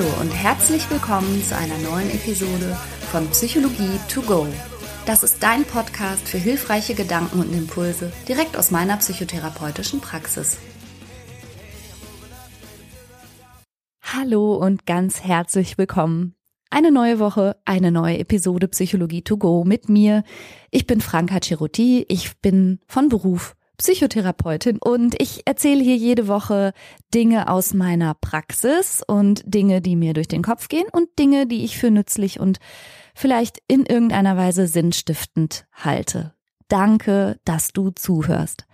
Hallo und herzlich willkommen zu einer neuen Episode von Psychologie to go. Das ist dein Podcast für hilfreiche Gedanken und Impulse direkt aus meiner psychotherapeutischen Praxis. Hallo und ganz herzlich willkommen. Eine neue Woche, eine neue Episode Psychologie to go mit mir. Ich bin Franka Ceruti, ich bin von Beruf Psychotherapeutin und ich erzähle hier jede Woche Dinge aus meiner Praxis und Dinge, die mir durch den Kopf gehen und Dinge, die ich für nützlich und vielleicht in irgendeiner Weise sinnstiftend halte. Danke, dass du zuhörst.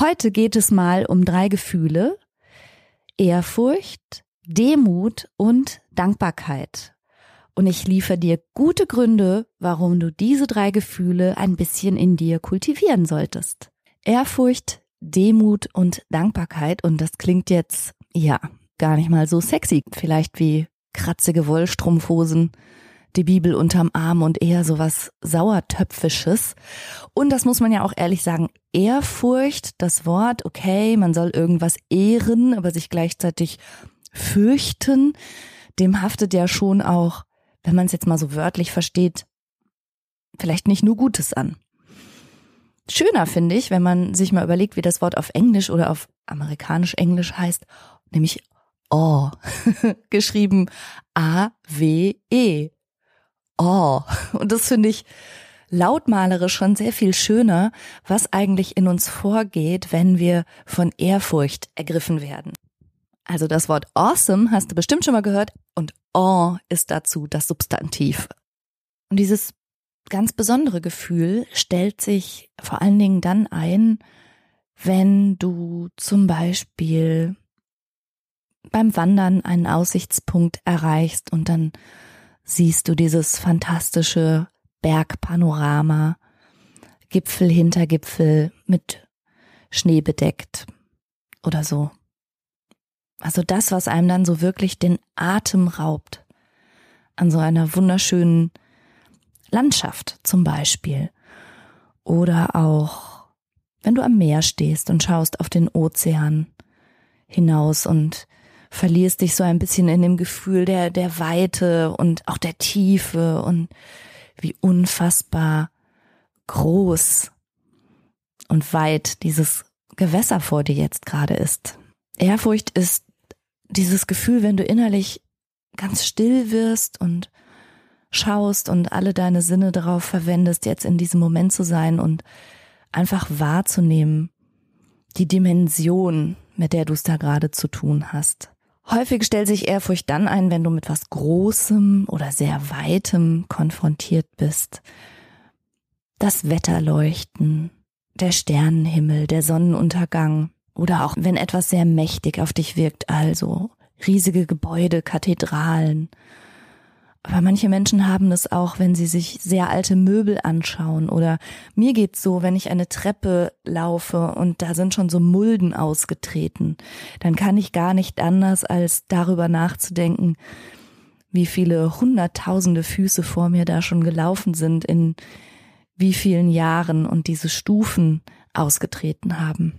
Heute geht es mal um drei Gefühle. Ehrfurcht, Demut und Dankbarkeit. Und ich liefere dir gute Gründe, warum du diese drei Gefühle ein bisschen in dir kultivieren solltest. Ehrfurcht, Demut und Dankbarkeit. Und das klingt jetzt, ja, gar nicht mal so sexy. Vielleicht wie kratzige Wollstrumpfhosen, die Bibel unterm Arm und eher sowas Sauertöpfisches. Und das muss man ja auch ehrlich sagen, Ehrfurcht, das Wort, okay, man soll irgendwas ehren, aber sich gleichzeitig fürchten, dem haftet ja schon auch, wenn man es jetzt mal so wörtlich versteht, vielleicht nicht nur Gutes an schöner, finde ich, wenn man sich mal überlegt, wie das Wort auf Englisch oder auf amerikanisch-englisch heißt, nämlich oh, geschrieben A-W-E. Oh. Und das finde ich lautmalerisch schon sehr viel schöner, was eigentlich in uns vorgeht, wenn wir von Ehrfurcht ergriffen werden. Also das Wort awesome hast du bestimmt schon mal gehört und awe ist dazu das Substantiv. Und dieses ganz besondere Gefühl stellt sich vor allen Dingen dann ein, wenn du zum Beispiel beim Wandern einen Aussichtspunkt erreichst und dann siehst du dieses fantastische Bergpanorama, Gipfel hinter Gipfel mit Schnee bedeckt oder so. Also das, was einem dann so wirklich den Atem raubt an so einer wunderschönen Landschaft zum Beispiel. Oder auch, wenn du am Meer stehst und schaust auf den Ozean hinaus und verlierst dich so ein bisschen in dem Gefühl der, der Weite und auch der Tiefe und wie unfassbar groß und weit dieses Gewässer vor dir jetzt gerade ist. Ehrfurcht ist dieses Gefühl, wenn du innerlich ganz still wirst und schaust und alle deine Sinne darauf verwendest, jetzt in diesem Moment zu sein und einfach wahrzunehmen, die Dimension, mit der du es da gerade zu tun hast. Häufig stellt sich Ehrfurcht dann ein, wenn du mit was Großem oder sehr Weitem konfrontiert bist. Das Wetterleuchten, der Sternenhimmel, der Sonnenuntergang oder auch wenn etwas sehr mächtig auf dich wirkt, also riesige Gebäude, Kathedralen aber manche Menschen haben das auch, wenn sie sich sehr alte Möbel anschauen. Oder mir geht's so, wenn ich eine Treppe laufe und da sind schon so Mulden ausgetreten, dann kann ich gar nicht anders, als darüber nachzudenken, wie viele hunderttausende Füße vor mir da schon gelaufen sind, in wie vielen Jahren und diese Stufen ausgetreten haben.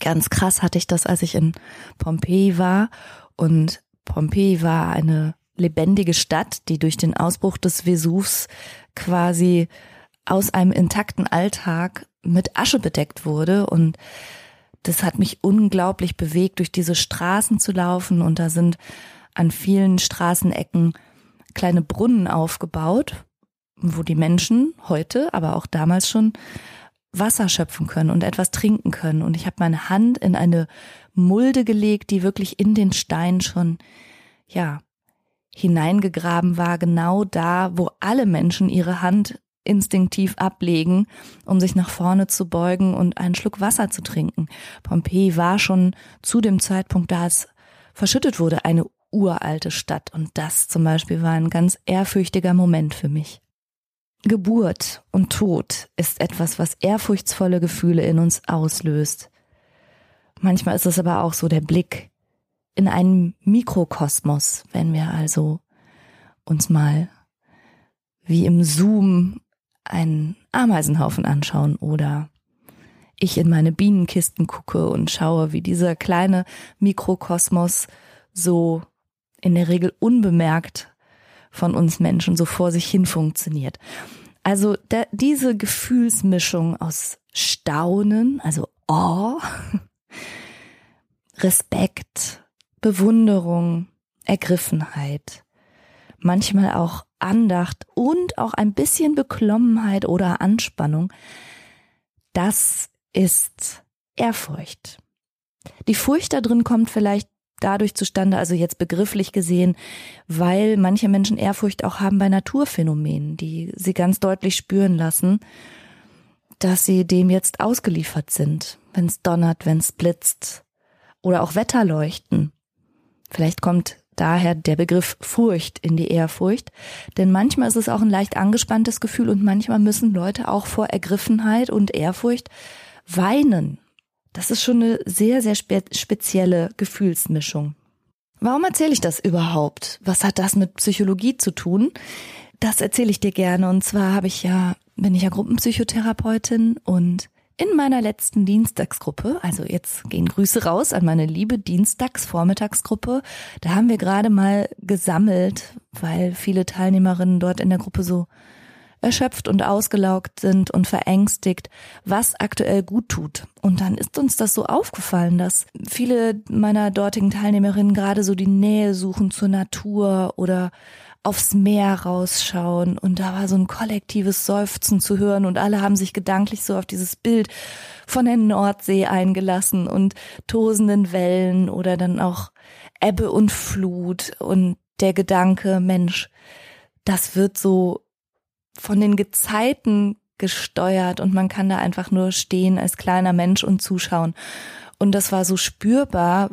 Ganz krass hatte ich das, als ich in Pompeji war und Pompeji war eine lebendige Stadt, die durch den Ausbruch des Vesuvs quasi aus einem intakten Alltag mit Asche bedeckt wurde und das hat mich unglaublich bewegt, durch diese Straßen zu laufen und da sind an vielen Straßenecken kleine Brunnen aufgebaut, wo die Menschen heute, aber auch damals schon Wasser schöpfen können und etwas trinken können. Und ich habe meine Hand in eine Mulde gelegt, die wirklich in den Stein schon, ja, hineingegraben war, genau da, wo alle Menschen ihre Hand instinktiv ablegen, um sich nach vorne zu beugen und einen Schluck Wasser zu trinken. Pompeji war schon zu dem Zeitpunkt, da es verschüttet wurde, eine uralte Stadt und das zum Beispiel war ein ganz ehrfürchtiger Moment für mich. Geburt und Tod ist etwas, was ehrfurchtsvolle Gefühle in uns auslöst. Manchmal ist es aber auch so der Blick in einen Mikrokosmos, wenn wir also uns mal wie im Zoom einen Ameisenhaufen anschauen oder ich in meine Bienenkisten gucke und schaue, wie dieser kleine Mikrokosmos so in der Regel unbemerkt von uns Menschen so vor sich hin funktioniert. Also da, diese Gefühlsmischung aus Staunen, also Awe, Respekt, Bewunderung, Ergriffenheit, manchmal auch Andacht und auch ein bisschen Beklommenheit oder Anspannung, das ist Ehrfurcht. Die Furcht da drin kommt vielleicht dadurch zustande, also jetzt begrifflich gesehen, weil manche Menschen Ehrfurcht auch haben bei Naturphänomenen, die sie ganz deutlich spüren lassen, dass sie dem jetzt ausgeliefert sind, wenn es donnert, wenn es blitzt oder auch Wetterleuchten. Vielleicht kommt daher der Begriff Furcht in die Ehrfurcht, denn manchmal ist es auch ein leicht angespanntes Gefühl und manchmal müssen Leute auch vor Ergriffenheit und Ehrfurcht weinen das ist schon eine sehr, sehr spe spezielle Gefühlsmischung. Warum erzähle ich das überhaupt? Was hat das mit Psychologie zu tun? Das erzähle ich dir gerne. Und zwar habe ich ja, bin ich ja Gruppenpsychotherapeutin und in meiner letzten Dienstagsgruppe, also jetzt gehen Grüße raus an meine liebe Dienstags-Vormittagsgruppe, da haben wir gerade mal gesammelt, weil viele Teilnehmerinnen dort in der Gruppe so erschöpft und ausgelaugt sind und verängstigt, was aktuell gut tut. Und dann ist uns das so aufgefallen, dass viele meiner dortigen Teilnehmerinnen gerade so die Nähe suchen zur Natur oder aufs Meer rausschauen und da war so ein kollektives Seufzen zu hören und alle haben sich gedanklich so auf dieses Bild von der Nordsee eingelassen und tosenden Wellen oder dann auch Ebbe und Flut und der Gedanke, Mensch, das wird so von den Gezeiten gesteuert und man kann da einfach nur stehen als kleiner Mensch und zuschauen. Und das war so spürbar,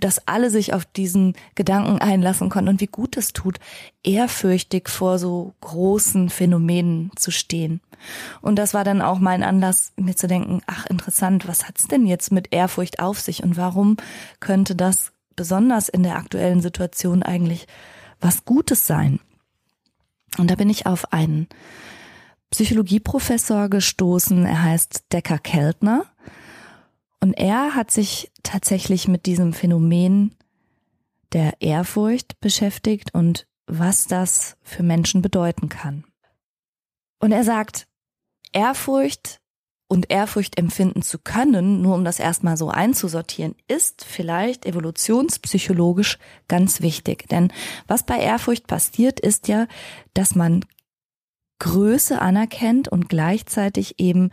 dass alle sich auf diesen Gedanken einlassen konnten und wie gut es tut, ehrfürchtig vor so großen Phänomenen zu stehen. Und das war dann auch mein Anlass, mir zu denken, ach interessant, was hat's denn jetzt mit Ehrfurcht auf sich und warum könnte das besonders in der aktuellen Situation eigentlich was Gutes sein? Und da bin ich auf einen Psychologieprofessor gestoßen. Er heißt Decker Keltner. Und er hat sich tatsächlich mit diesem Phänomen der Ehrfurcht beschäftigt und was das für Menschen bedeuten kann. Und er sagt, Ehrfurcht und Ehrfurcht empfinden zu können, nur um das erstmal so einzusortieren, ist vielleicht evolutionspsychologisch ganz wichtig. Denn was bei Ehrfurcht passiert, ist ja, dass man Größe anerkennt und gleichzeitig eben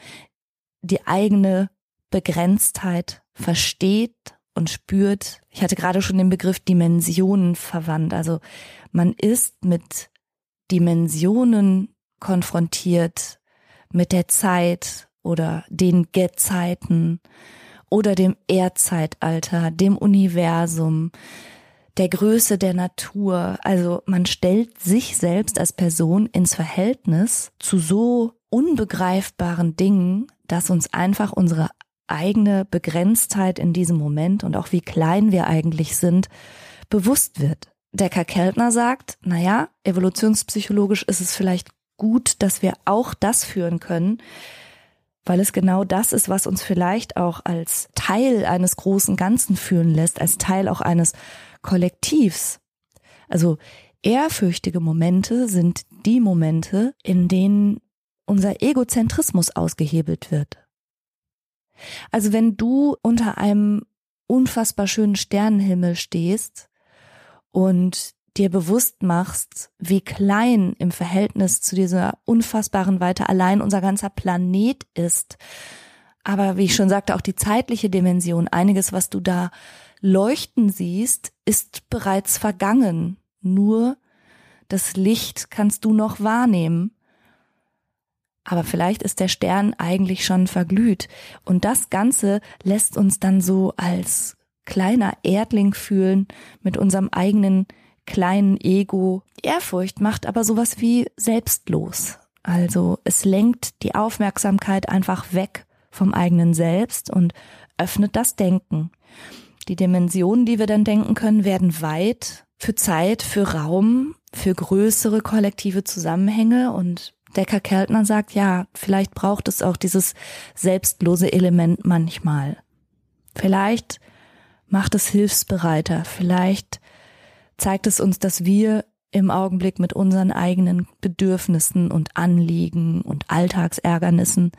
die eigene Begrenztheit versteht und spürt. Ich hatte gerade schon den Begriff Dimensionen verwandt. Also man ist mit Dimensionen konfrontiert, mit der Zeit, oder den Gezeiten oder dem Erdzeitalter, dem Universum, der Größe der Natur. Also man stellt sich selbst als Person ins Verhältnis zu so unbegreifbaren Dingen, dass uns einfach unsere eigene Begrenztheit in diesem Moment und auch wie klein wir eigentlich sind, bewusst wird. Decker Keltner sagt, naja, evolutionspsychologisch ist es vielleicht gut, dass wir auch das führen können, weil es genau das ist, was uns vielleicht auch als Teil eines großen Ganzen fühlen lässt, als Teil auch eines Kollektivs. Also ehrfürchtige Momente sind die Momente, in denen unser Egozentrismus ausgehebelt wird. Also wenn du unter einem unfassbar schönen Sternenhimmel stehst und dir bewusst machst, wie klein im Verhältnis zu dieser unfassbaren Weite allein unser ganzer Planet ist. Aber wie ich schon sagte, auch die zeitliche Dimension, einiges, was du da leuchten siehst, ist bereits vergangen. Nur das Licht kannst du noch wahrnehmen. Aber vielleicht ist der Stern eigentlich schon verglüht. Und das Ganze lässt uns dann so als kleiner Erdling fühlen mit unserem eigenen kleinen Ego. Ehrfurcht macht aber sowas wie selbstlos. Also es lenkt die Aufmerksamkeit einfach weg vom eigenen Selbst und öffnet das Denken. Die Dimensionen, die wir dann denken können, werden weit für Zeit, für Raum, für größere kollektive Zusammenhänge und Decker Keltner sagt, ja, vielleicht braucht es auch dieses selbstlose Element manchmal. Vielleicht macht es hilfsbereiter, vielleicht zeigt es uns, dass wir im Augenblick mit unseren eigenen Bedürfnissen und Anliegen und Alltagsärgernissen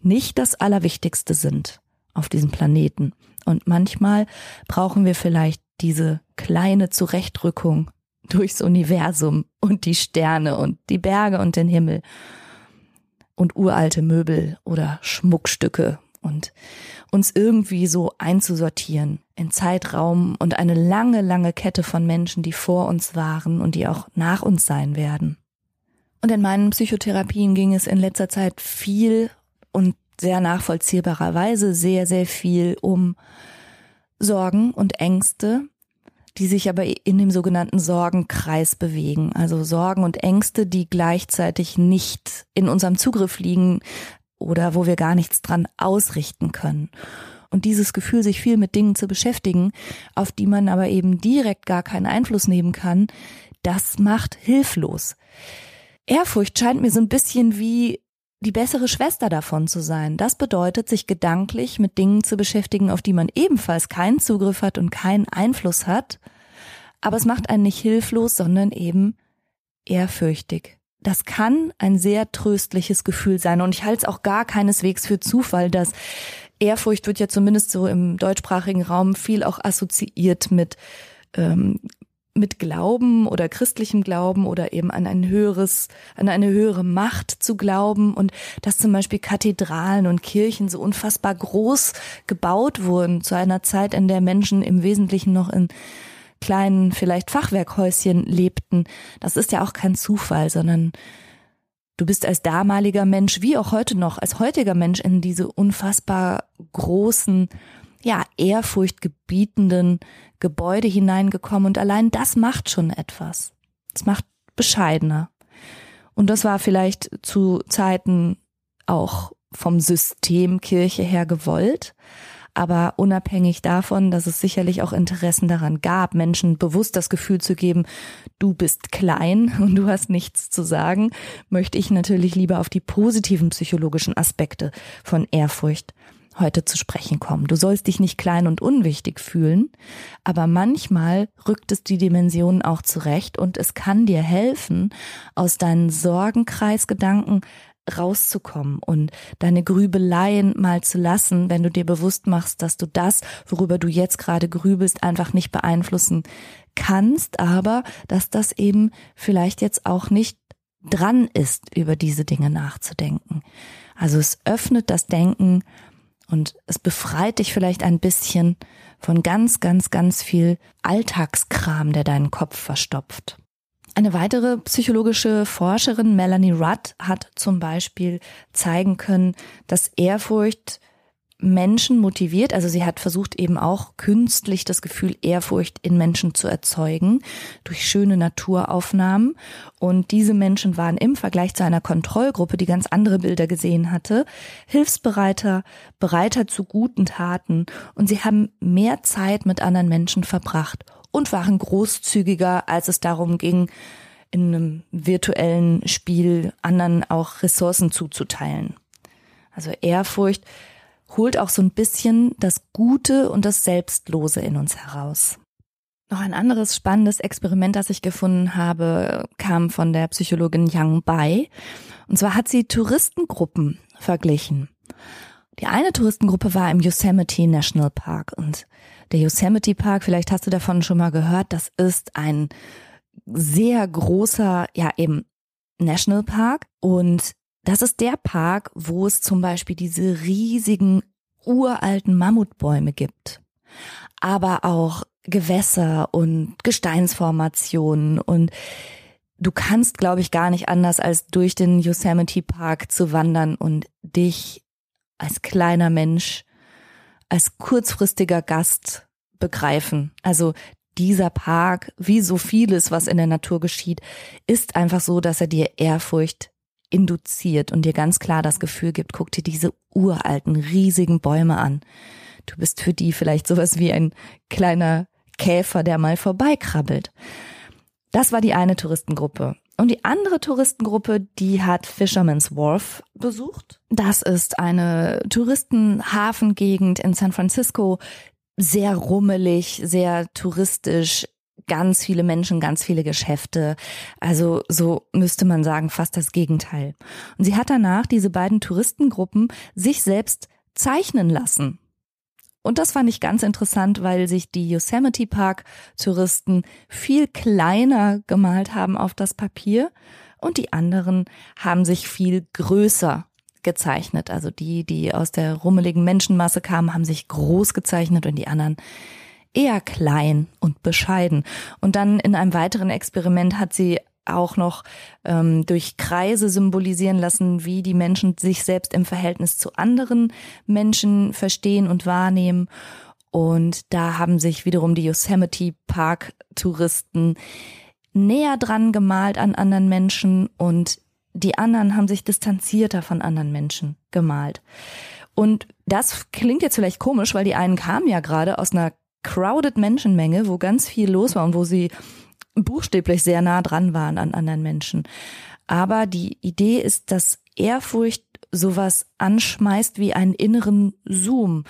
nicht das Allerwichtigste sind auf diesem Planeten. Und manchmal brauchen wir vielleicht diese kleine Zurechtrückung durchs Universum und die Sterne und die Berge und den Himmel und uralte Möbel oder Schmuckstücke und uns irgendwie so einzusortieren in Zeitraum und eine lange, lange Kette von Menschen, die vor uns waren und die auch nach uns sein werden. Und in meinen Psychotherapien ging es in letzter Zeit viel und sehr nachvollziehbarerweise sehr, sehr viel um Sorgen und Ängste, die sich aber in dem sogenannten Sorgenkreis bewegen. Also Sorgen und Ängste, die gleichzeitig nicht in unserem Zugriff liegen oder wo wir gar nichts dran ausrichten können. Und dieses Gefühl, sich viel mit Dingen zu beschäftigen, auf die man aber eben direkt gar keinen Einfluss nehmen kann, das macht hilflos. Ehrfurcht scheint mir so ein bisschen wie die bessere Schwester davon zu sein. Das bedeutet, sich gedanklich mit Dingen zu beschäftigen, auf die man ebenfalls keinen Zugriff hat und keinen Einfluss hat. Aber es macht einen nicht hilflos, sondern eben ehrfürchtig. Das kann ein sehr tröstliches Gefühl sein. Und ich halte es auch gar keineswegs für Zufall, dass Ehrfurcht wird ja zumindest so im deutschsprachigen Raum viel auch assoziiert mit ähm, mit Glauben oder christlichem Glauben oder eben an ein höheres, an eine höhere Macht zu glauben und dass zum Beispiel Kathedralen und Kirchen so unfassbar groß gebaut wurden zu einer Zeit, in der Menschen im Wesentlichen noch in kleinen, vielleicht Fachwerkhäuschen lebten. Das ist ja auch kein Zufall, sondern du bist als damaliger Mensch, wie auch heute noch, als heutiger Mensch in diese unfassbar großen ja, ehrfurchtgebietenden Gebäude hineingekommen und allein das macht schon etwas. Es macht bescheidener. Und das war vielleicht zu Zeiten auch vom System Kirche her gewollt. Aber unabhängig davon, dass es sicherlich auch Interessen daran gab, Menschen bewusst das Gefühl zu geben, du bist klein und du hast nichts zu sagen, möchte ich natürlich lieber auf die positiven psychologischen Aspekte von Ehrfurcht heute zu sprechen kommen. Du sollst dich nicht klein und unwichtig fühlen, aber manchmal rückt es die Dimensionen auch zurecht und es kann dir helfen, aus deinen Sorgenkreisgedanken rauszukommen und deine Grübeleien mal zu lassen, wenn du dir bewusst machst, dass du das, worüber du jetzt gerade grübelst, einfach nicht beeinflussen kannst, aber dass das eben vielleicht jetzt auch nicht dran ist, über diese Dinge nachzudenken. Also es öffnet das Denken und es befreit dich vielleicht ein bisschen von ganz, ganz, ganz viel Alltagskram, der deinen Kopf verstopft. Eine weitere psychologische Forscherin, Melanie Rudd, hat zum Beispiel zeigen können, dass Ehrfurcht Menschen motiviert. Also sie hat versucht eben auch künstlich das Gefühl Ehrfurcht in Menschen zu erzeugen durch schöne Naturaufnahmen. Und diese Menschen waren im Vergleich zu einer Kontrollgruppe, die ganz andere Bilder gesehen hatte, hilfsbereiter, bereiter zu guten Taten und sie haben mehr Zeit mit anderen Menschen verbracht und waren großzügiger, als es darum ging, in einem virtuellen Spiel anderen auch Ressourcen zuzuteilen. Also Ehrfurcht holt auch so ein bisschen das Gute und das Selbstlose in uns heraus. Noch ein anderes spannendes Experiment, das ich gefunden habe, kam von der Psychologin Yang Bai. Und zwar hat sie Touristengruppen verglichen. Die eine Touristengruppe war im Yosemite National Park und der Yosemite Park, vielleicht hast du davon schon mal gehört, das ist ein sehr großer, ja eben Nationalpark und das ist der Park, wo es zum Beispiel diese riesigen uralten Mammutbäume gibt, aber auch Gewässer und Gesteinsformationen und du kannst, glaube ich, gar nicht anders als durch den Yosemite Park zu wandern und dich als kleiner Mensch, als kurzfristiger Gast begreifen. Also dieser Park, wie so vieles, was in der Natur geschieht, ist einfach so, dass er dir Ehrfurcht induziert und dir ganz klar das Gefühl gibt, guck dir diese uralten, riesigen Bäume an. Du bist für die vielleicht sowas wie ein kleiner Käfer, der mal vorbeikrabbelt. Das war die eine Touristengruppe. Und die andere Touristengruppe, die hat Fisherman's Wharf besucht. Das ist eine Touristenhafengegend in San Francisco. Sehr rummelig, sehr touristisch, ganz viele Menschen, ganz viele Geschäfte. Also so müsste man sagen, fast das Gegenteil. Und sie hat danach diese beiden Touristengruppen sich selbst zeichnen lassen. Und das fand ich ganz interessant, weil sich die Yosemite Park Touristen viel kleiner gemalt haben auf das Papier und die anderen haben sich viel größer gezeichnet. Also die, die aus der rummeligen Menschenmasse kamen, haben sich groß gezeichnet und die anderen eher klein und bescheiden. Und dann in einem weiteren Experiment hat sie auch noch ähm, durch Kreise symbolisieren lassen, wie die Menschen sich selbst im Verhältnis zu anderen Menschen verstehen und wahrnehmen. Und da haben sich wiederum die Yosemite Park Touristen näher dran gemalt an anderen Menschen und die anderen haben sich distanzierter von anderen Menschen gemalt. Und das klingt jetzt vielleicht komisch, weil die einen kamen ja gerade aus einer crowded Menschenmenge, wo ganz viel los war und wo sie buchstäblich sehr nah dran waren an anderen Menschen. Aber die Idee ist, dass Ehrfurcht sowas anschmeißt wie einen inneren Zoom,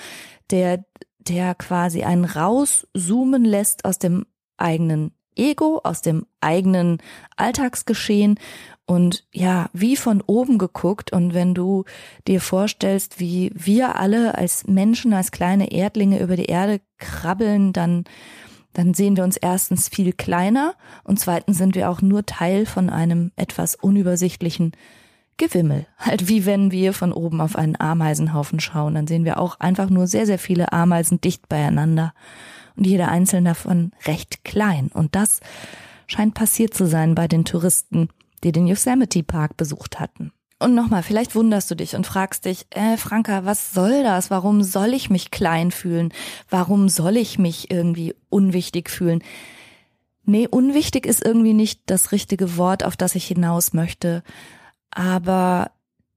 der, der quasi einen rauszoomen lässt aus dem eigenen Ego, aus dem eigenen Alltagsgeschehen und ja, wie von oben geguckt. Und wenn du dir vorstellst, wie wir alle als Menschen, als kleine Erdlinge über die Erde krabbeln, dann dann sehen wir uns erstens viel kleiner und zweitens sind wir auch nur Teil von einem etwas unübersichtlichen Gewimmel. Halt wie wenn wir von oben auf einen Ameisenhaufen schauen, dann sehen wir auch einfach nur sehr, sehr viele Ameisen dicht beieinander und jeder einzelne davon recht klein. Und das scheint passiert zu sein bei den Touristen, die den Yosemite Park besucht hatten. Und nochmal, vielleicht wunderst du dich und fragst dich, äh, Franka, was soll das? Warum soll ich mich klein fühlen? Warum soll ich mich irgendwie unwichtig fühlen? Nee, unwichtig ist irgendwie nicht das richtige Wort, auf das ich hinaus möchte. Aber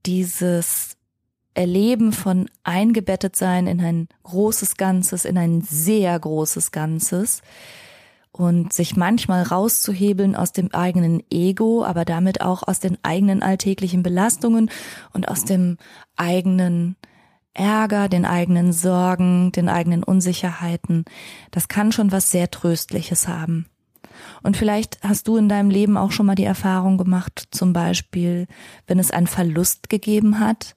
dieses Erleben von eingebettet sein in ein großes Ganzes, in ein sehr großes Ganzes, und sich manchmal rauszuhebeln aus dem eigenen Ego, aber damit auch aus den eigenen alltäglichen Belastungen und aus dem eigenen Ärger, den eigenen Sorgen, den eigenen Unsicherheiten. Das kann schon was sehr Tröstliches haben. Und vielleicht hast du in deinem Leben auch schon mal die Erfahrung gemacht, zum Beispiel, wenn es einen Verlust gegeben hat,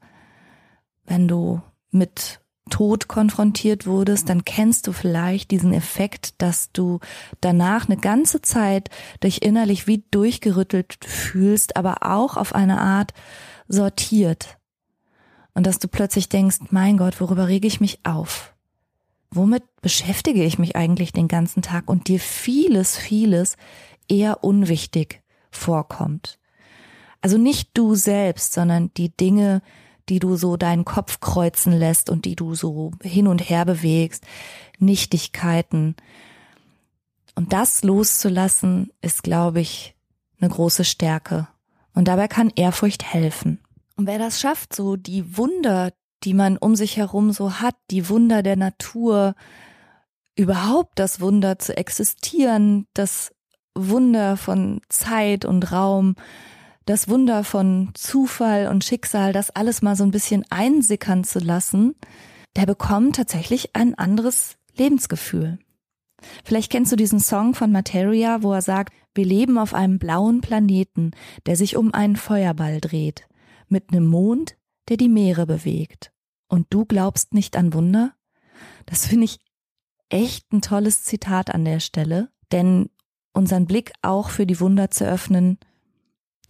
wenn du mit Tod konfrontiert wurdest, dann kennst du vielleicht diesen Effekt, dass du danach eine ganze Zeit dich innerlich wie durchgerüttelt fühlst, aber auch auf eine Art sortiert. Und dass du plötzlich denkst, mein Gott, worüber rege ich mich auf? Womit beschäftige ich mich eigentlich den ganzen Tag und dir vieles, vieles eher unwichtig vorkommt. Also nicht du selbst, sondern die Dinge, die du so deinen Kopf kreuzen lässt und die du so hin und her bewegst, Nichtigkeiten. Und das loszulassen, ist, glaube ich, eine große Stärke. Und dabei kann Ehrfurcht helfen. Und wer das schafft, so die Wunder, die man um sich herum so hat, die Wunder der Natur, überhaupt das Wunder zu existieren, das Wunder von Zeit und Raum, das Wunder von Zufall und Schicksal, das alles mal so ein bisschen einsickern zu lassen, der bekommt tatsächlich ein anderes Lebensgefühl. Vielleicht kennst du diesen Song von Materia, wo er sagt, wir leben auf einem blauen Planeten, der sich um einen Feuerball dreht, mit einem Mond, der die Meere bewegt. Und du glaubst nicht an Wunder? Das finde ich echt ein tolles Zitat an der Stelle, denn unseren Blick auch für die Wunder zu öffnen,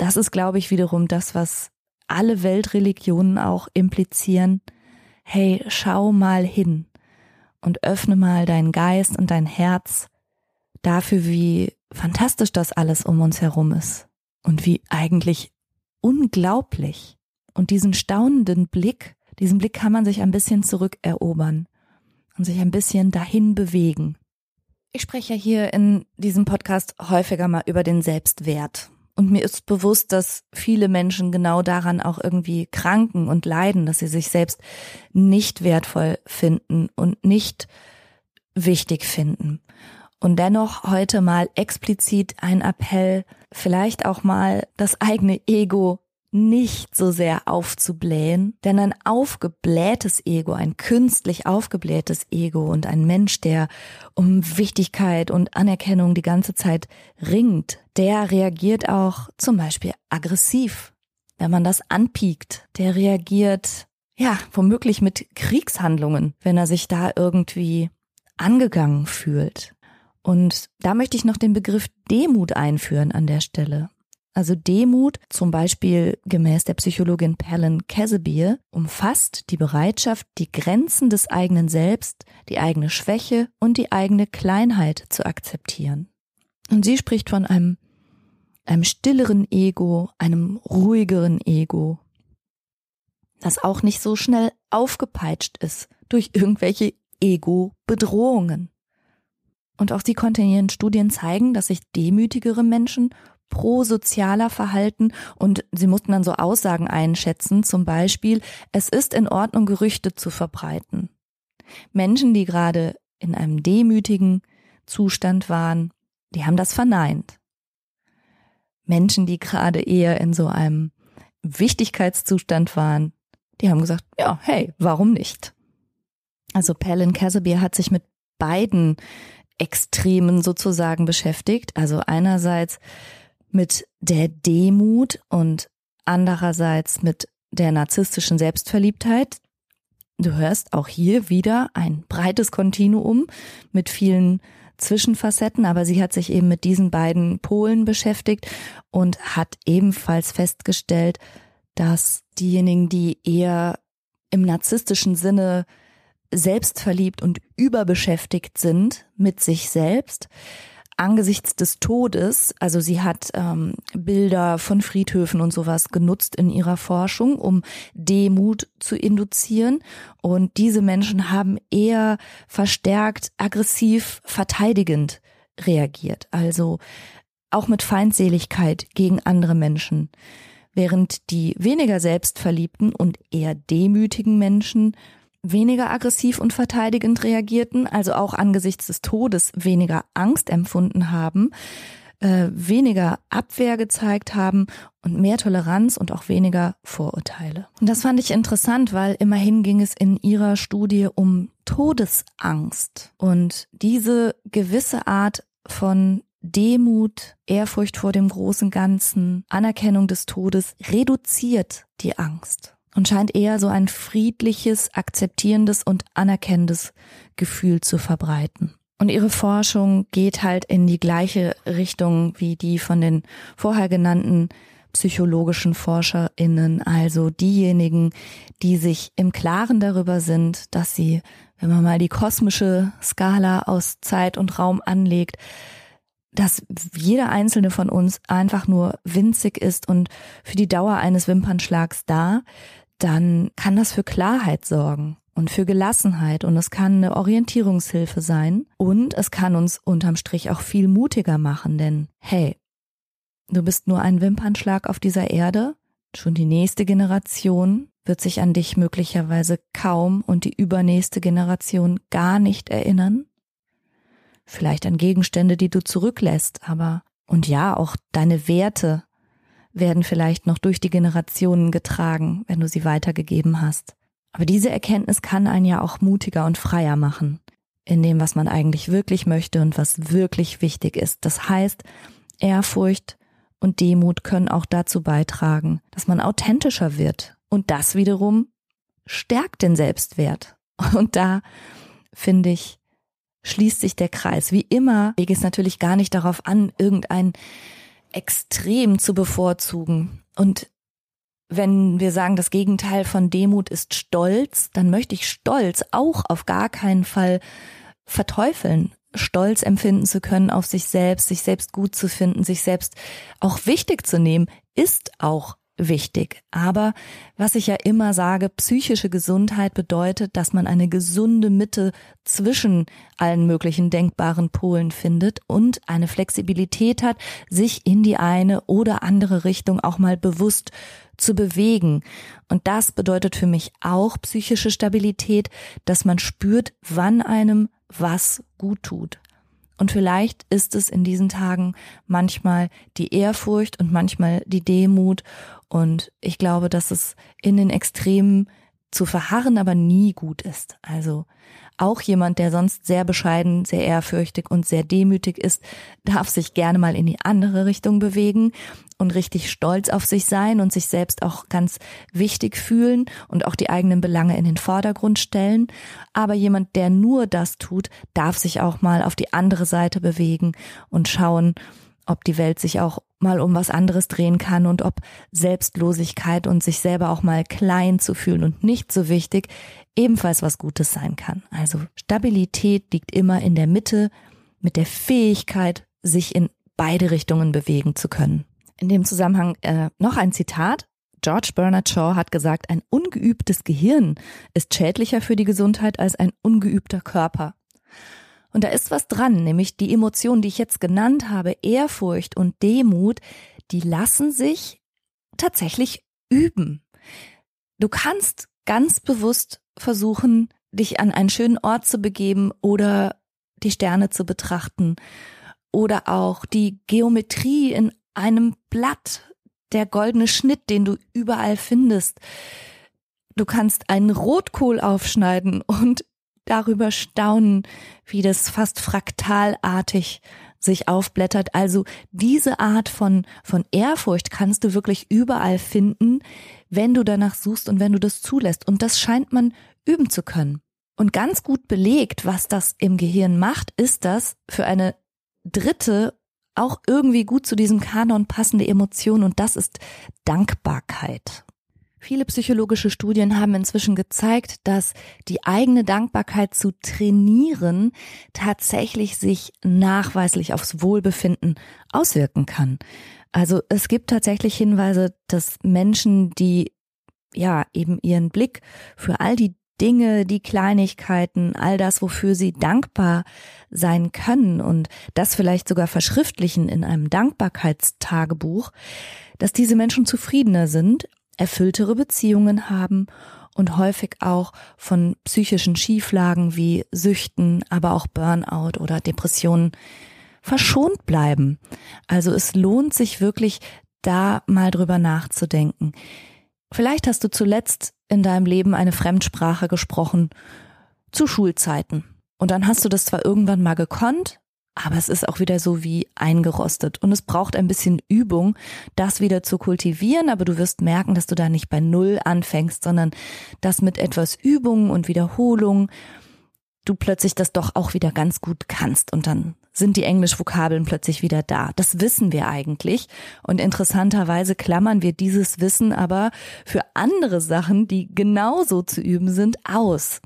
das ist, glaube ich, wiederum das, was alle Weltreligionen auch implizieren. Hey, schau mal hin und öffne mal deinen Geist und dein Herz dafür, wie fantastisch das alles um uns herum ist und wie eigentlich unglaublich. Und diesen staunenden Blick, diesen Blick kann man sich ein bisschen zurückerobern und sich ein bisschen dahin bewegen. Ich spreche hier in diesem Podcast häufiger mal über den Selbstwert. Und mir ist bewusst, dass viele Menschen genau daran auch irgendwie kranken und leiden, dass sie sich selbst nicht wertvoll finden und nicht wichtig finden. Und dennoch heute mal explizit ein Appell, vielleicht auch mal das eigene Ego nicht so sehr aufzublähen, denn ein aufgeblähtes Ego, ein künstlich aufgeblähtes Ego und ein Mensch, der um Wichtigkeit und Anerkennung die ganze Zeit ringt, der reagiert auch zum Beispiel aggressiv, wenn man das anpiekt. Der reagiert, ja, womöglich mit Kriegshandlungen, wenn er sich da irgendwie angegangen fühlt. Und da möchte ich noch den Begriff Demut einführen an der Stelle. Also Demut, zum Beispiel gemäß der Psychologin Palin Casimir, umfasst die Bereitschaft, die Grenzen des eigenen Selbst, die eigene Schwäche und die eigene Kleinheit zu akzeptieren. Und sie spricht von einem, einem stilleren Ego, einem ruhigeren Ego, das auch nicht so schnell aufgepeitscht ist durch irgendwelche Ego-Bedrohungen. Und auch die kontinuierenden Studien zeigen, dass sich demütigere Menschen prosozialer verhalten und sie mussten dann so Aussagen einschätzen, zum Beispiel, es ist in Ordnung, Gerüchte zu verbreiten. Menschen, die gerade in einem demütigen Zustand waren, die haben das verneint. Menschen, die gerade eher in so einem Wichtigkeitszustand waren, die haben gesagt, ja, hey, warum nicht? Also Palin Casimir hat sich mit beiden Extremen sozusagen beschäftigt. Also einerseits mit der Demut und andererseits mit der narzisstischen Selbstverliebtheit. Du hörst auch hier wieder ein breites Kontinuum mit vielen Zwischenfacetten, aber sie hat sich eben mit diesen beiden Polen beschäftigt und hat ebenfalls festgestellt, dass diejenigen, die eher im narzisstischen Sinne selbstverliebt und überbeschäftigt sind mit sich selbst, angesichts des Todes, also sie hat ähm, Bilder von Friedhöfen und sowas genutzt in ihrer Forschung, um Demut zu induzieren. Und diese Menschen haben eher verstärkt aggressiv verteidigend reagiert, also auch mit Feindseligkeit gegen andere Menschen. Während die weniger selbstverliebten und eher demütigen Menschen weniger aggressiv und verteidigend reagierten, also auch angesichts des Todes weniger Angst empfunden haben, äh, weniger Abwehr gezeigt haben und mehr Toleranz und auch weniger Vorurteile. Und das fand ich interessant, weil immerhin ging es in ihrer Studie um Todesangst und diese gewisse Art von Demut, Ehrfurcht vor dem großen Ganzen, Anerkennung des Todes reduziert die Angst und scheint eher so ein friedliches, akzeptierendes und anerkennendes Gefühl zu verbreiten. Und ihre Forschung geht halt in die gleiche Richtung wie die von den vorher genannten psychologischen ForscherInnen, also diejenigen, die sich im Klaren darüber sind, dass sie, wenn man mal die kosmische Skala aus Zeit und Raum anlegt, dass jeder einzelne von uns einfach nur winzig ist und für die Dauer eines Wimpernschlags da, dann kann das für Klarheit sorgen und für Gelassenheit und es kann eine Orientierungshilfe sein und es kann uns unterm Strich auch viel mutiger machen, denn hey, du bist nur ein Wimpernschlag auf dieser Erde, schon die nächste Generation wird sich an dich möglicherweise kaum und die übernächste Generation gar nicht erinnern. Vielleicht an Gegenstände, die du zurücklässt, aber und ja, auch deine Werte werden vielleicht noch durch die Generationen getragen, wenn du sie weitergegeben hast. Aber diese Erkenntnis kann einen ja auch mutiger und freier machen in dem, was man eigentlich wirklich möchte und was wirklich wichtig ist. Das heißt, Ehrfurcht und Demut können auch dazu beitragen, dass man authentischer wird. Und das wiederum stärkt den Selbstwert. Und da, finde ich, schließt sich der Kreis. Wie immer lege es natürlich gar nicht darauf an, irgendein extrem zu bevorzugen. Und wenn wir sagen, das Gegenteil von Demut ist Stolz, dann möchte ich Stolz auch auf gar keinen Fall verteufeln. Stolz empfinden zu können auf sich selbst, sich selbst gut zu finden, sich selbst auch wichtig zu nehmen, ist auch wichtig. Aber was ich ja immer sage, psychische Gesundheit bedeutet, dass man eine gesunde Mitte zwischen allen möglichen denkbaren Polen findet und eine Flexibilität hat, sich in die eine oder andere Richtung auch mal bewusst zu bewegen. Und das bedeutet für mich auch psychische Stabilität, dass man spürt, wann einem was gut tut. Und vielleicht ist es in diesen Tagen manchmal die Ehrfurcht und manchmal die Demut Und ich glaube, dass es in den Extremen zu verharren aber nie gut ist. Also auch jemand, der sonst sehr bescheiden, sehr ehrfürchtig und sehr demütig ist, darf sich gerne mal in die andere Richtung bewegen und richtig stolz auf sich sein und sich selbst auch ganz wichtig fühlen und auch die eigenen Belange in den Vordergrund stellen. Aber jemand, der nur das tut, darf sich auch mal auf die andere Seite bewegen und schauen, ob die Welt sich auch mal um was anderes drehen kann und ob Selbstlosigkeit und sich selber auch mal klein zu fühlen und nicht so wichtig ebenfalls was Gutes sein kann. Also Stabilität liegt immer in der Mitte mit der Fähigkeit, sich in beide Richtungen bewegen zu können. In dem Zusammenhang äh, noch ein Zitat. George Bernard Shaw hat gesagt, ein ungeübtes Gehirn ist schädlicher für die Gesundheit als ein ungeübter Körper. Und da ist was dran, nämlich die Emotionen, die ich jetzt genannt habe, Ehrfurcht und Demut, die lassen sich tatsächlich üben. Du kannst ganz bewusst versuchen, dich an einen schönen Ort zu begeben oder die Sterne zu betrachten oder auch die Geometrie in einem Blatt, der goldene Schnitt, den du überall findest. Du kannst einen Rotkohl aufschneiden und darüber staunen, wie das fast fraktalartig sich aufblättert. Also diese Art von, von Ehrfurcht kannst du wirklich überall finden, wenn du danach suchst und wenn du das zulässt. Und das scheint man üben zu können. Und ganz gut belegt, was das im Gehirn macht, ist das für eine dritte, auch irgendwie gut zu diesem Kanon passende Emotion und das ist Dankbarkeit. Viele psychologische Studien haben inzwischen gezeigt, dass die eigene Dankbarkeit zu trainieren tatsächlich sich nachweislich aufs Wohlbefinden auswirken kann. Also es gibt tatsächlich Hinweise, dass Menschen, die ja eben ihren Blick für all die Dinge, die Kleinigkeiten, all das, wofür sie dankbar sein können und das vielleicht sogar verschriftlichen in einem Dankbarkeitstagebuch, dass diese Menschen zufriedener sind erfülltere Beziehungen haben und häufig auch von psychischen Schieflagen wie Süchten, aber auch Burnout oder Depressionen verschont bleiben. Also es lohnt sich wirklich, da mal drüber nachzudenken. Vielleicht hast du zuletzt in deinem Leben eine Fremdsprache gesprochen zu Schulzeiten. Und dann hast du das zwar irgendwann mal gekonnt, aber es ist auch wieder so wie eingerostet und es braucht ein bisschen Übung, das wieder zu kultivieren, aber du wirst merken, dass du da nicht bei Null anfängst, sondern dass mit etwas Übung und Wiederholung du plötzlich das doch auch wieder ganz gut kannst und dann sind die Englischvokabeln plötzlich wieder da. Das wissen wir eigentlich und interessanterweise klammern wir dieses Wissen aber für andere Sachen, die genauso zu üben sind, aus.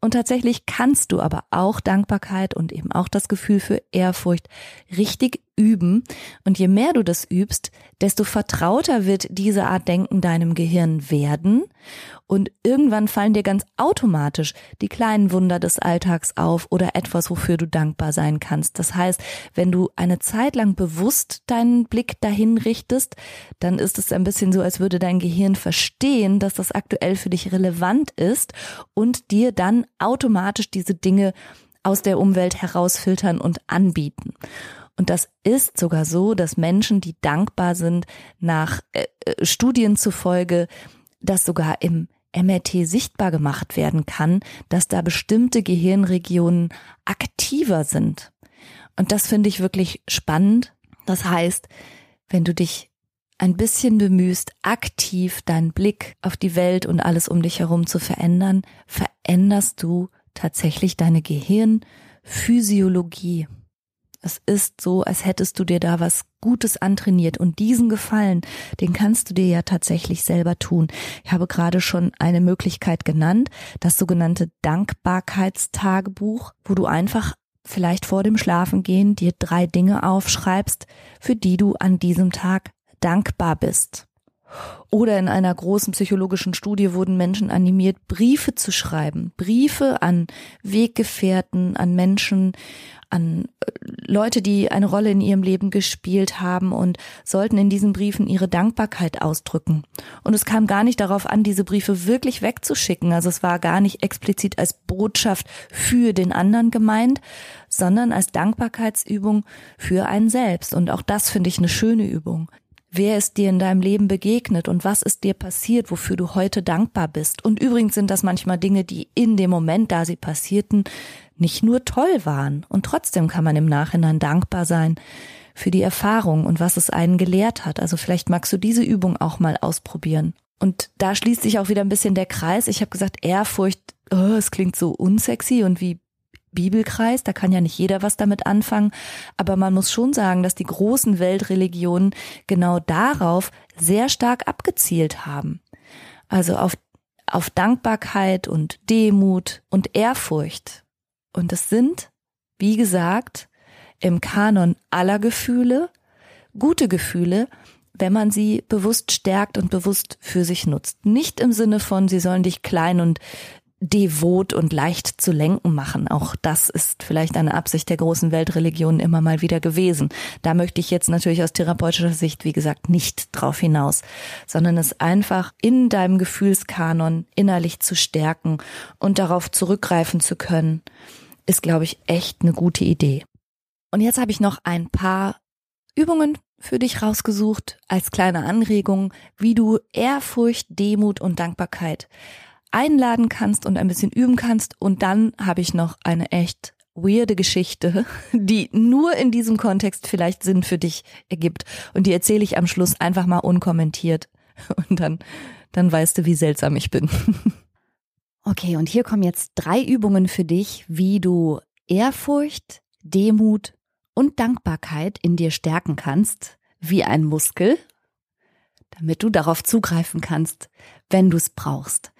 Und tatsächlich kannst du aber auch Dankbarkeit und eben auch das Gefühl für Ehrfurcht richtig üben. Und je mehr du das übst, desto vertrauter wird diese Art Denken deinem Gehirn werden. Und irgendwann fallen dir ganz automatisch die kleinen Wunder des Alltags auf oder etwas, wofür du dankbar sein kannst. Das heißt, wenn du eine Zeit lang bewusst deinen Blick dahin richtest, dann ist es ein bisschen so, als würde dein Gehirn verstehen, dass das aktuell für dich relevant ist und dir dann automatisch diese Dinge aus der Umwelt herausfiltern und anbieten. Und das ist sogar so, dass Menschen, die dankbar sind, nach äh, äh Studien zufolge, das sogar im MRT sichtbar gemacht werden kann, dass da bestimmte Gehirnregionen aktiver sind. Und das finde ich wirklich spannend. Das heißt, wenn du dich ein bisschen bemühst, aktiv deinen Blick auf die Welt und alles um dich herum zu verändern, veränderst du tatsächlich deine Gehirnphysiologie. Es ist so, als hättest du dir da was Gutes antrainiert und diesen Gefallen, den kannst du dir ja tatsächlich selber tun. Ich habe gerade schon eine Möglichkeit genannt, das sogenannte Dankbarkeitstagebuch, wo du einfach vielleicht vor dem Schlafengehen dir drei Dinge aufschreibst, für die du an diesem Tag dankbar bist. Oder in einer großen psychologischen Studie wurden Menschen animiert, Briefe zu schreiben. Briefe an Weggefährten, an Menschen, an äh, Leute, die eine Rolle in ihrem Leben gespielt haben und sollten in diesen Briefen ihre Dankbarkeit ausdrücken. Und es kam gar nicht darauf an, diese Briefe wirklich wegzuschicken. Also es war gar nicht explizit als Botschaft für den anderen gemeint, sondern als Dankbarkeitsübung für einen selbst. Und auch das finde ich eine schöne Übung. Wer ist dir in deinem Leben begegnet und was ist dir passiert, wofür du heute dankbar bist? Und übrigens sind das manchmal Dinge, die in dem Moment, da sie passierten, nicht nur toll waren. Und trotzdem kann man im Nachhinein dankbar sein für die Erfahrung und was es einen gelehrt hat. Also vielleicht magst du diese Übung auch mal ausprobieren. Und da schließt sich auch wieder ein bisschen der Kreis. Ich habe gesagt, Ehrfurcht, oh, es klingt so unsexy und wie Bibelkreis, da kann ja nicht jeder was damit anfangen, aber man muss schon sagen, dass die großen Weltreligionen genau darauf sehr stark abgezielt haben. Also auf, auf Dankbarkeit und Demut und Ehrfurcht. Und es sind, wie gesagt, im Kanon aller Gefühle gute Gefühle, wenn man sie bewusst stärkt und bewusst für sich nutzt. Nicht im Sinne von, sie sollen dich klein und devot und leicht zu lenken machen. Auch das ist vielleicht eine Absicht der großen Weltreligionen immer mal wieder gewesen. Da möchte ich jetzt natürlich aus therapeutischer Sicht, wie gesagt, nicht drauf hinaus, sondern es einfach in deinem Gefühlskanon innerlich zu stärken und darauf zurückgreifen zu können, ist, glaube ich, echt eine gute Idee. Und jetzt habe ich noch ein paar Übungen für dich rausgesucht als kleine Anregung, wie du Ehrfurcht, Demut und Dankbarkeit einladen kannst und ein bisschen üben kannst. Und dann habe ich noch eine echt weirde Geschichte, die nur in diesem Kontext vielleicht Sinn für dich ergibt. Und die erzähle ich am Schluss einfach mal unkommentiert. Und dann, dann weißt du, wie seltsam ich bin. Okay, und hier kommen jetzt drei Übungen für dich, wie du Ehrfurcht, Demut und Dankbarkeit in dir stärken kannst, wie ein Muskel, damit du darauf zugreifen kannst, wenn du es brauchst.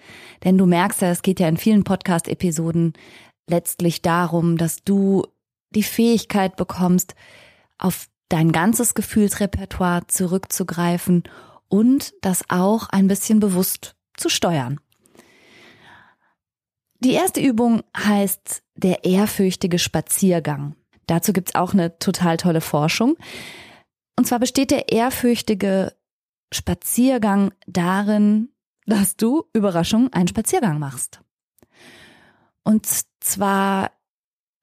Denn du merkst ja, es geht ja in vielen Podcast-Episoden letztlich darum, dass du die Fähigkeit bekommst, auf dein ganzes Gefühlsrepertoire zurückzugreifen und das auch ein bisschen bewusst zu steuern. Die erste Übung heißt der ehrfürchtige Spaziergang. Dazu gibt's auch eine total tolle Forschung. Und zwar besteht der ehrfürchtige Spaziergang darin, dass du, Überraschung, einen Spaziergang machst. Und zwar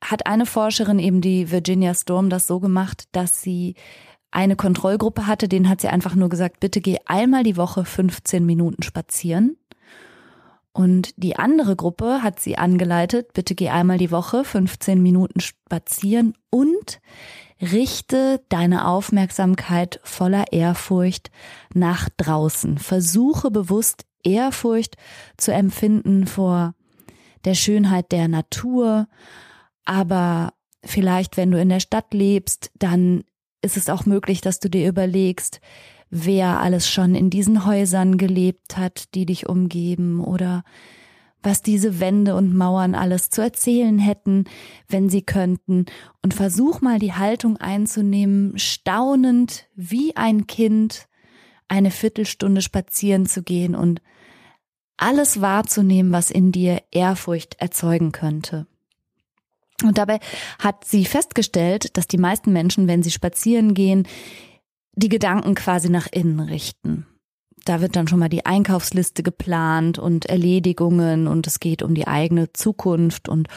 hat eine Forscherin, eben die Virginia Storm, das so gemacht, dass sie eine Kontrollgruppe hatte, denen hat sie einfach nur gesagt, bitte geh einmal die Woche 15 Minuten spazieren. Und die andere Gruppe hat sie angeleitet, bitte geh einmal die Woche 15 Minuten spazieren und richte deine Aufmerksamkeit voller Ehrfurcht nach draußen. Versuche bewusst Ehrfurcht zu empfinden vor der Schönheit der Natur, aber vielleicht, wenn du in der Stadt lebst, dann ist es auch möglich, dass du dir überlegst, wer alles schon in diesen Häusern gelebt hat, die dich umgeben oder was diese Wände und Mauern alles zu erzählen hätten, wenn sie könnten, und versuch mal die Haltung einzunehmen, staunend wie ein Kind eine Viertelstunde spazieren zu gehen und alles wahrzunehmen, was in dir Ehrfurcht erzeugen könnte. Und dabei hat sie festgestellt, dass die meisten Menschen, wenn sie spazieren gehen, die Gedanken quasi nach innen richten da wird dann schon mal die Einkaufsliste geplant und Erledigungen und es geht um die eigene Zukunft und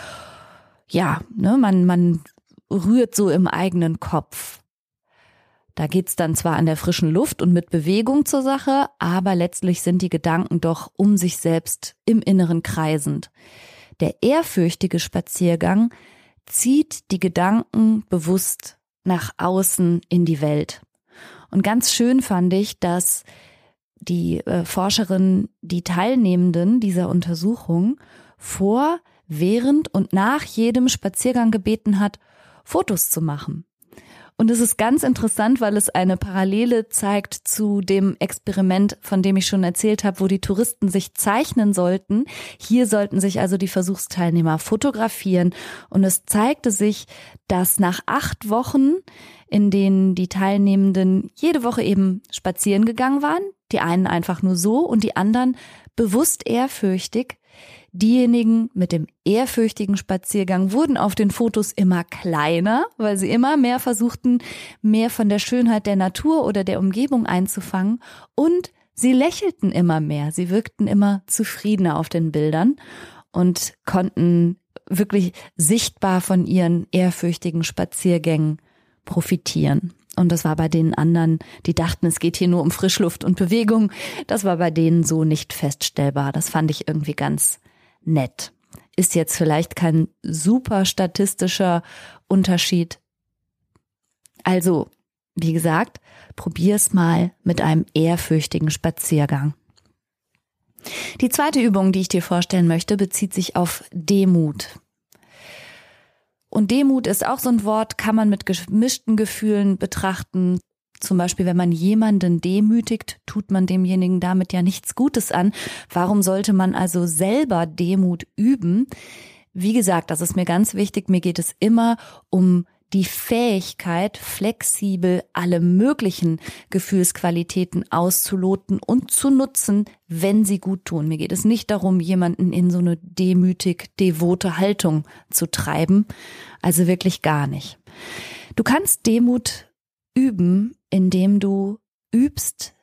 ja, ne, man, man rührt so im eigenen Kopf. Da geht's dann zwar an der frischen Luft und mit Bewegung zur Sache, aber letztlich sind die Gedanken doch um sich selbst im Inneren kreisend. Der ehrfürchtige Spaziergang zieht die Gedanken bewusst nach außen in die Welt. Und ganz schön fand ich, dass die äh, Forscherin die Teilnehmenden dieser Untersuchung vor, während und nach jedem Spaziergang gebeten hat, Fotos zu machen. Und es ist ganz interessant, weil es eine Parallele zeigt zu dem Experiment, von dem ich schon erzählt habe, wo die Touristen sich zeichnen sollten. Hier sollten sich also die Versuchsteilnehmer fotografieren. Und es zeigte sich, dass nach acht Wochen, in denen die Teilnehmenden jede Woche eben spazieren gegangen waren, die einen einfach nur so und die anderen bewusst ehrfürchtig, Diejenigen mit dem ehrfürchtigen Spaziergang wurden auf den Fotos immer kleiner, weil sie immer mehr versuchten, mehr von der Schönheit der Natur oder der Umgebung einzufangen und sie lächelten immer mehr, sie wirkten immer zufriedener auf den Bildern und konnten wirklich sichtbar von ihren ehrfürchtigen Spaziergängen profitieren. Und das war bei den anderen, die dachten, es geht hier nur um Frischluft und Bewegung. Das war bei denen so nicht feststellbar. Das fand ich irgendwie ganz nett. Ist jetzt vielleicht kein super statistischer Unterschied. Also, wie gesagt, probier's mal mit einem ehrfürchtigen Spaziergang. Die zweite Übung, die ich dir vorstellen möchte, bezieht sich auf Demut. Und Demut ist auch so ein Wort, kann man mit gemischten Gefühlen betrachten. Zum Beispiel, wenn man jemanden demütigt, tut man demjenigen damit ja nichts Gutes an. Warum sollte man also selber Demut üben? Wie gesagt, das ist mir ganz wichtig. Mir geht es immer um die Fähigkeit, flexibel alle möglichen Gefühlsqualitäten auszuloten und zu nutzen, wenn sie gut tun. Mir geht es nicht darum, jemanden in so eine demütig devote Haltung zu treiben. Also wirklich gar nicht. Du kannst Demut üben, indem du übst,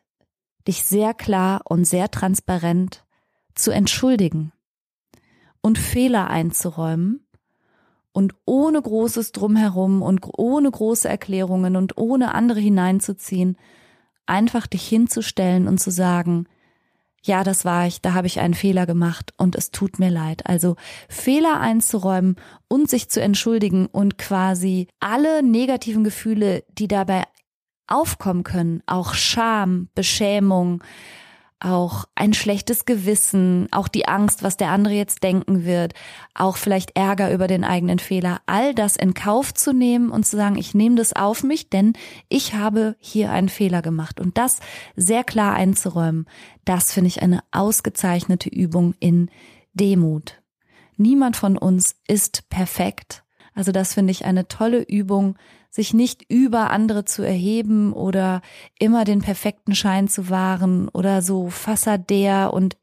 dich sehr klar und sehr transparent zu entschuldigen und Fehler einzuräumen und ohne großes Drumherum und ohne große Erklärungen und ohne andere hineinzuziehen, einfach dich hinzustellen und zu sagen, ja, das war ich, da habe ich einen Fehler gemacht und es tut mir leid. Also Fehler einzuräumen und sich zu entschuldigen und quasi alle negativen Gefühle, die dabei aufkommen können, auch Scham, Beschämung, auch ein schlechtes Gewissen, auch die Angst, was der andere jetzt denken wird, auch vielleicht Ärger über den eigenen Fehler, all das in Kauf zu nehmen und zu sagen, ich nehme das auf mich, denn ich habe hier einen Fehler gemacht und das sehr klar einzuräumen, das finde ich eine ausgezeichnete Übung in Demut. Niemand von uns ist perfekt. Also das finde ich eine tolle Übung, sich nicht über andere zu erheben oder immer den perfekten Schein zu wahren oder so fassadär und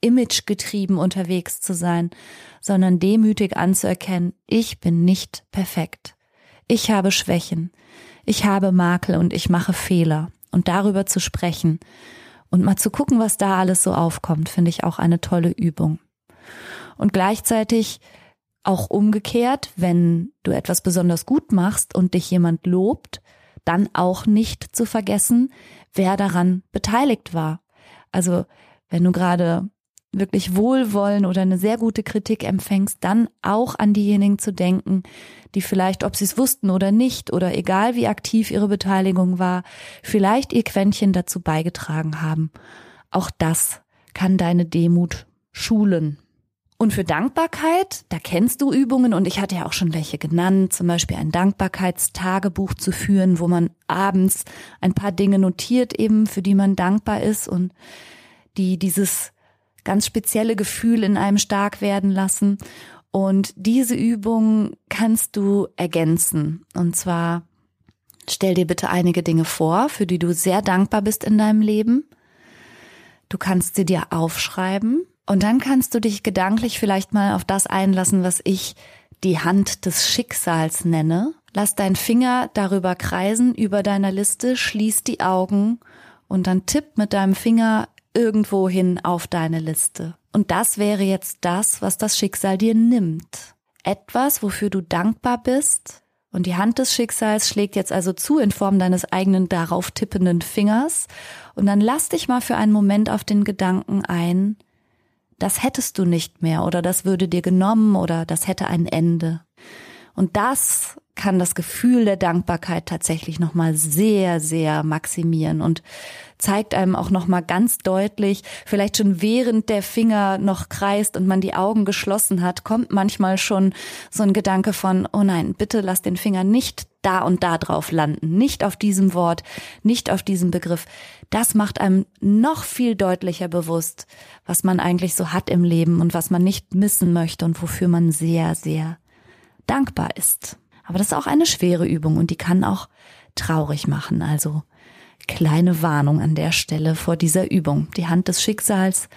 imagegetrieben unterwegs zu sein, sondern demütig anzuerkennen, ich bin nicht perfekt. Ich habe Schwächen, ich habe Makel und ich mache Fehler. Und darüber zu sprechen und mal zu gucken, was da alles so aufkommt, finde ich auch eine tolle Übung. Und gleichzeitig auch umgekehrt, wenn du etwas besonders gut machst und dich jemand lobt, dann auch nicht zu vergessen, wer daran beteiligt war. Also wenn du gerade wirklich Wohlwollen oder eine sehr gute Kritik empfängst, dann auch an diejenigen zu denken, die vielleicht, ob sie es wussten oder nicht, oder egal wie aktiv ihre Beteiligung war, vielleicht ihr Quäntchen dazu beigetragen haben. Auch das kann deine Demut schulen. Und für Dankbarkeit, da kennst du Übungen und ich hatte ja auch schon welche genannt, zum Beispiel ein Dankbarkeitstagebuch zu führen, wo man abends ein paar Dinge notiert eben, für die man dankbar ist und die dieses ganz spezielle Gefühl in einem stark werden lassen. Und diese Übung kannst du ergänzen. Und zwar stell dir bitte einige Dinge vor, für die du sehr dankbar bist in deinem Leben. Du kannst sie dir aufschreiben und dann kannst du dich gedanklich vielleicht mal auf das einlassen, was ich die Hand des Schicksals nenne. Lass deinen Finger darüber kreisen über deiner Liste, schließ die Augen und dann tipp mit deinem Finger irgendwo hin auf deine Liste. Und das wäre jetzt das, was das Schicksal dir nimmt. Etwas, wofür du dankbar bist. Und die Hand des Schicksals schlägt jetzt also zu in Form deines eigenen darauf tippenden Fingers. Und dann lass dich mal für einen Moment auf den Gedanken ein, das hättest du nicht mehr oder das würde dir genommen oder das hätte ein Ende. Und das kann das Gefühl der Dankbarkeit tatsächlich nochmal sehr, sehr maximieren und zeigt einem auch nochmal ganz deutlich, vielleicht schon während der Finger noch kreist und man die Augen geschlossen hat, kommt manchmal schon so ein Gedanke von, oh nein, bitte lass den Finger nicht da und da drauf landen, nicht auf diesem Wort, nicht auf diesem Begriff. Das macht einem noch viel deutlicher bewusst, was man eigentlich so hat im Leben und was man nicht missen möchte und wofür man sehr, sehr dankbar ist. Aber das ist auch eine schwere Übung und die kann auch traurig machen. Also kleine Warnung an der Stelle vor dieser Übung. Die Hand des Schicksals,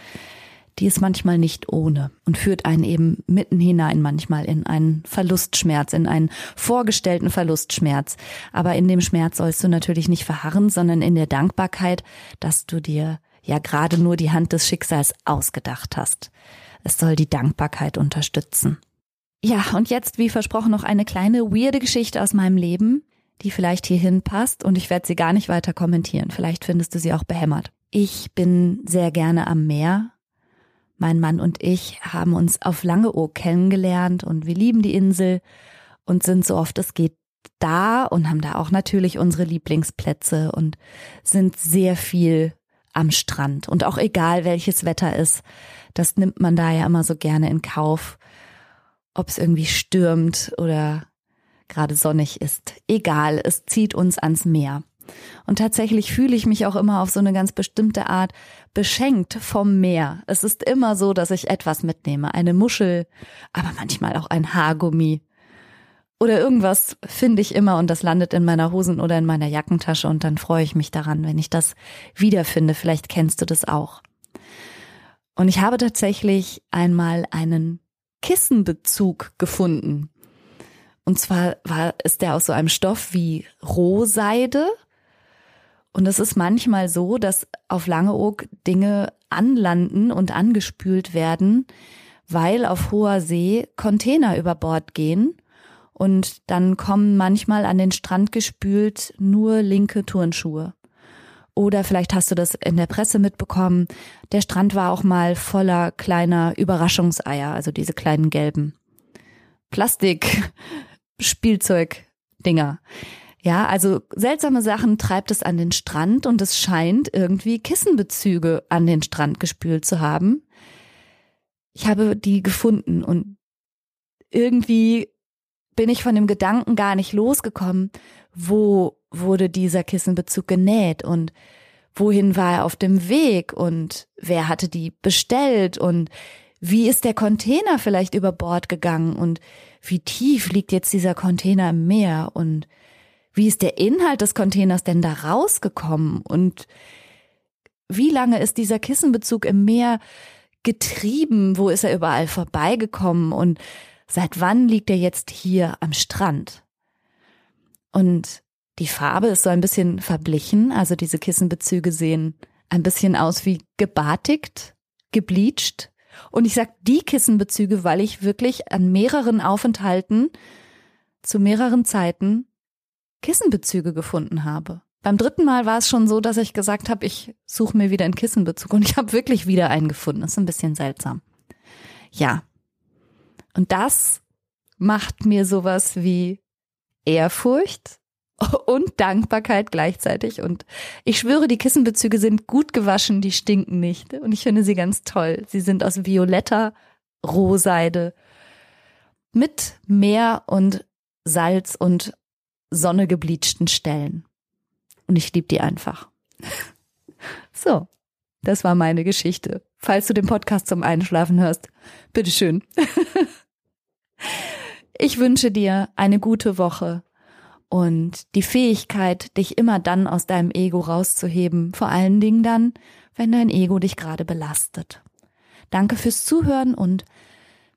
die ist manchmal nicht ohne und führt einen eben mitten hinein manchmal in einen Verlustschmerz, in einen vorgestellten Verlustschmerz. Aber in dem Schmerz sollst du natürlich nicht verharren, sondern in der Dankbarkeit, dass du dir ja gerade nur die Hand des Schicksals ausgedacht hast. Es soll die Dankbarkeit unterstützen. Ja, und jetzt, wie versprochen, noch eine kleine weirde Geschichte aus meinem Leben. Die vielleicht hierhin passt und ich werde sie gar nicht weiter kommentieren. Vielleicht findest du sie auch behämmert. Ich bin sehr gerne am Meer. Mein Mann und ich haben uns auf Langeoog kennengelernt und wir lieben die Insel und sind so oft es geht da und haben da auch natürlich unsere Lieblingsplätze und sind sehr viel am Strand und auch egal welches Wetter ist, das nimmt man da ja immer so gerne in Kauf, ob es irgendwie stürmt oder gerade sonnig ist. Egal, es zieht uns ans Meer. Und tatsächlich fühle ich mich auch immer auf so eine ganz bestimmte Art beschenkt vom Meer. Es ist immer so, dass ich etwas mitnehme. Eine Muschel, aber manchmal auch ein Haargummi. Oder irgendwas finde ich immer und das landet in meiner Hosen oder in meiner Jackentasche und dann freue ich mich daran, wenn ich das wiederfinde. Vielleicht kennst du das auch. Und ich habe tatsächlich einmal einen Kissenbezug gefunden. Und zwar war, ist der aus so einem Stoff wie Rohseide. Und es ist manchmal so, dass auf Langeoog Dinge anlanden und angespült werden, weil auf hoher See Container über Bord gehen. Und dann kommen manchmal an den Strand gespült nur linke Turnschuhe. Oder vielleicht hast du das in der Presse mitbekommen. Der Strand war auch mal voller kleiner Überraschungseier, also diese kleinen gelben Plastik Spielzeugdinger. Ja, also seltsame Sachen treibt es an den Strand und es scheint irgendwie Kissenbezüge an den Strand gespült zu haben. Ich habe die gefunden und irgendwie bin ich von dem Gedanken gar nicht losgekommen, wo wurde dieser Kissenbezug genäht und wohin war er auf dem Weg und wer hatte die bestellt und wie ist der Container vielleicht über Bord gegangen und wie tief liegt jetzt dieser Container im Meer und wie ist der Inhalt des Containers denn da rausgekommen? Und wie lange ist dieser Kissenbezug im Meer getrieben, wo ist er überall vorbeigekommen? Und seit wann liegt er jetzt hier am Strand? Und die Farbe ist so ein bisschen verblichen, also diese Kissenbezüge sehen ein bisschen aus wie gebartigt, gebleached und ich sag die Kissenbezüge, weil ich wirklich an mehreren Aufenthalten zu mehreren Zeiten Kissenbezüge gefunden habe. Beim dritten Mal war es schon so, dass ich gesagt habe, ich suche mir wieder einen Kissenbezug und ich habe wirklich wieder einen gefunden. Das ist ein bisschen seltsam. Ja. Und das macht mir sowas wie Ehrfurcht und Dankbarkeit gleichzeitig. Und ich schwöre, die Kissenbezüge sind gut gewaschen, die stinken nicht. Und ich finde sie ganz toll. Sie sind aus violetter Rohseide mit Meer und Salz und Sonne gebleachten Stellen. Und ich liebe die einfach. So, das war meine Geschichte. Falls du den Podcast zum Einschlafen hörst, bitteschön. Ich wünsche dir eine gute Woche und die Fähigkeit, dich immer dann aus deinem Ego rauszuheben, vor allen Dingen dann, wenn dein Ego dich gerade belastet. Danke fürs Zuhören und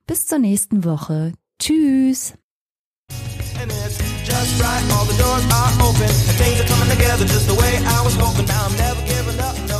bis zur nächsten Woche. Tschüss. right. All the doors are open and things are coming together just the way I was hoping. Now I'm never giving up.